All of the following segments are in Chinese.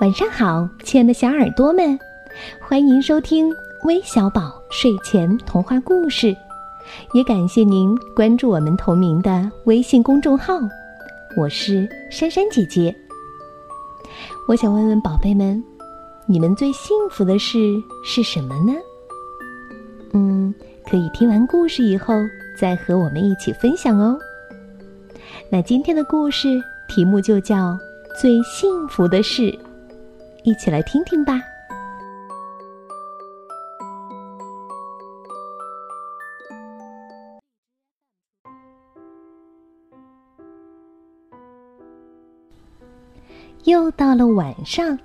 晚上好，亲爱的小耳朵们，欢迎收听微小宝睡前童话故事，也感谢您关注我们同名的微信公众号。我是珊珊姐姐。我想问问宝贝们，你们最幸福的事是什么呢？嗯，可以听完故事以后再和我们一起分享哦。那今天的故事题目就叫《最幸福的事》，一起来听听吧。又到了晚上，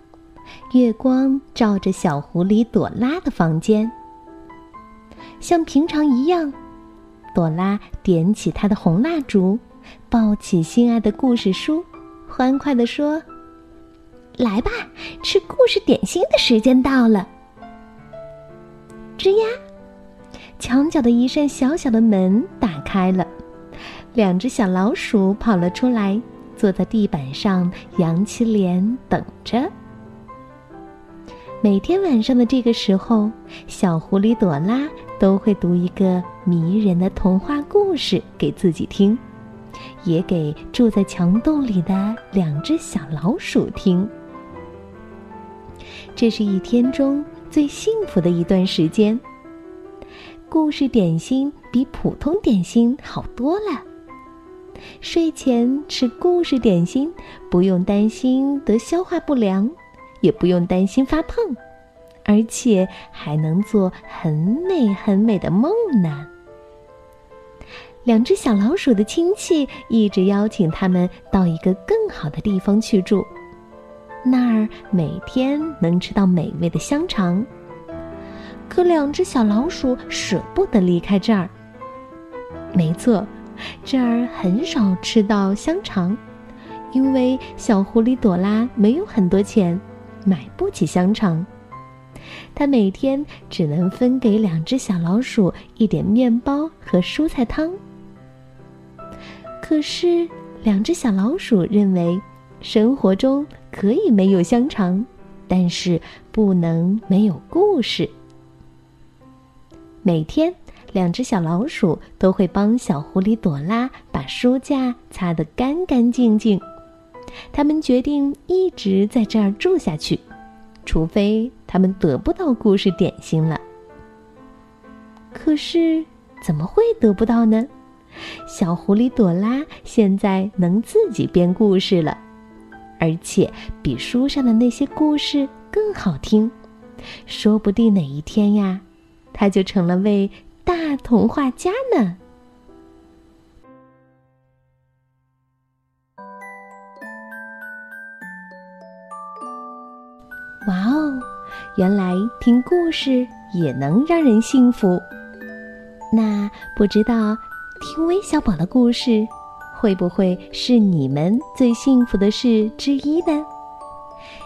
月光照着小狐狸朵拉的房间。像平常一样，朵拉点起她的红蜡烛，抱起心爱的故事书，欢快地说：“来吧，吃故事点心的时间到了。”吱呀，墙角的一扇小小的门打开了，两只小老鼠跑了出来。坐在地板上，扬起脸等着。每天晚上的这个时候，小狐狸朵拉都会读一个迷人的童话故事给自己听，也给住在墙洞里的两只小老鼠听。这是一天中最幸福的一段时间。故事点心比普通点心好多了。睡前吃故事点心，不用担心得消化不良，也不用担心发胖，而且还能做很美很美的梦呢。两只小老鼠的亲戚一直邀请他们到一个更好的地方去住，那儿每天能吃到美味的香肠。可两只小老鼠舍不得离开这儿。没错。这儿很少吃到香肠，因为小狐狸朵拉没有很多钱，买不起香肠。它每天只能分给两只小老鼠一点面包和蔬菜汤。可是，两只小老鼠认为，生活中可以没有香肠，但是不能没有故事。每天。两只小老鼠都会帮小狐狸朵拉把书架擦得干干净净。他们决定一直在这儿住下去，除非他们得不到故事点心了。可是怎么会得不到呢？小狐狸朵拉现在能自己编故事了，而且比书上的那些故事更好听。说不定哪一天呀，他就成了位。大童话家呢？哇哦，原来听故事也能让人幸福。那不知道听微小宝的故事，会不会是你们最幸福的事之一呢？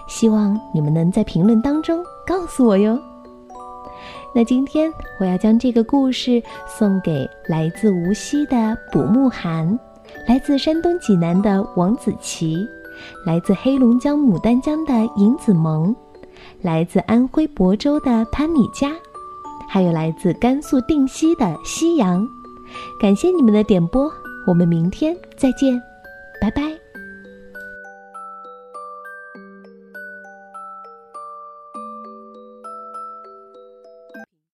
希望你们能在评论当中告诉我哟。那今天我要将这个故事送给来自无锡的卜慕寒，来自山东济南的王子琪，来自黑龙江牡丹江的尹子萌，来自安徽亳州的潘米佳，还有来自甘肃定西的夕阳。感谢你们的点播，我们明天再见，拜拜。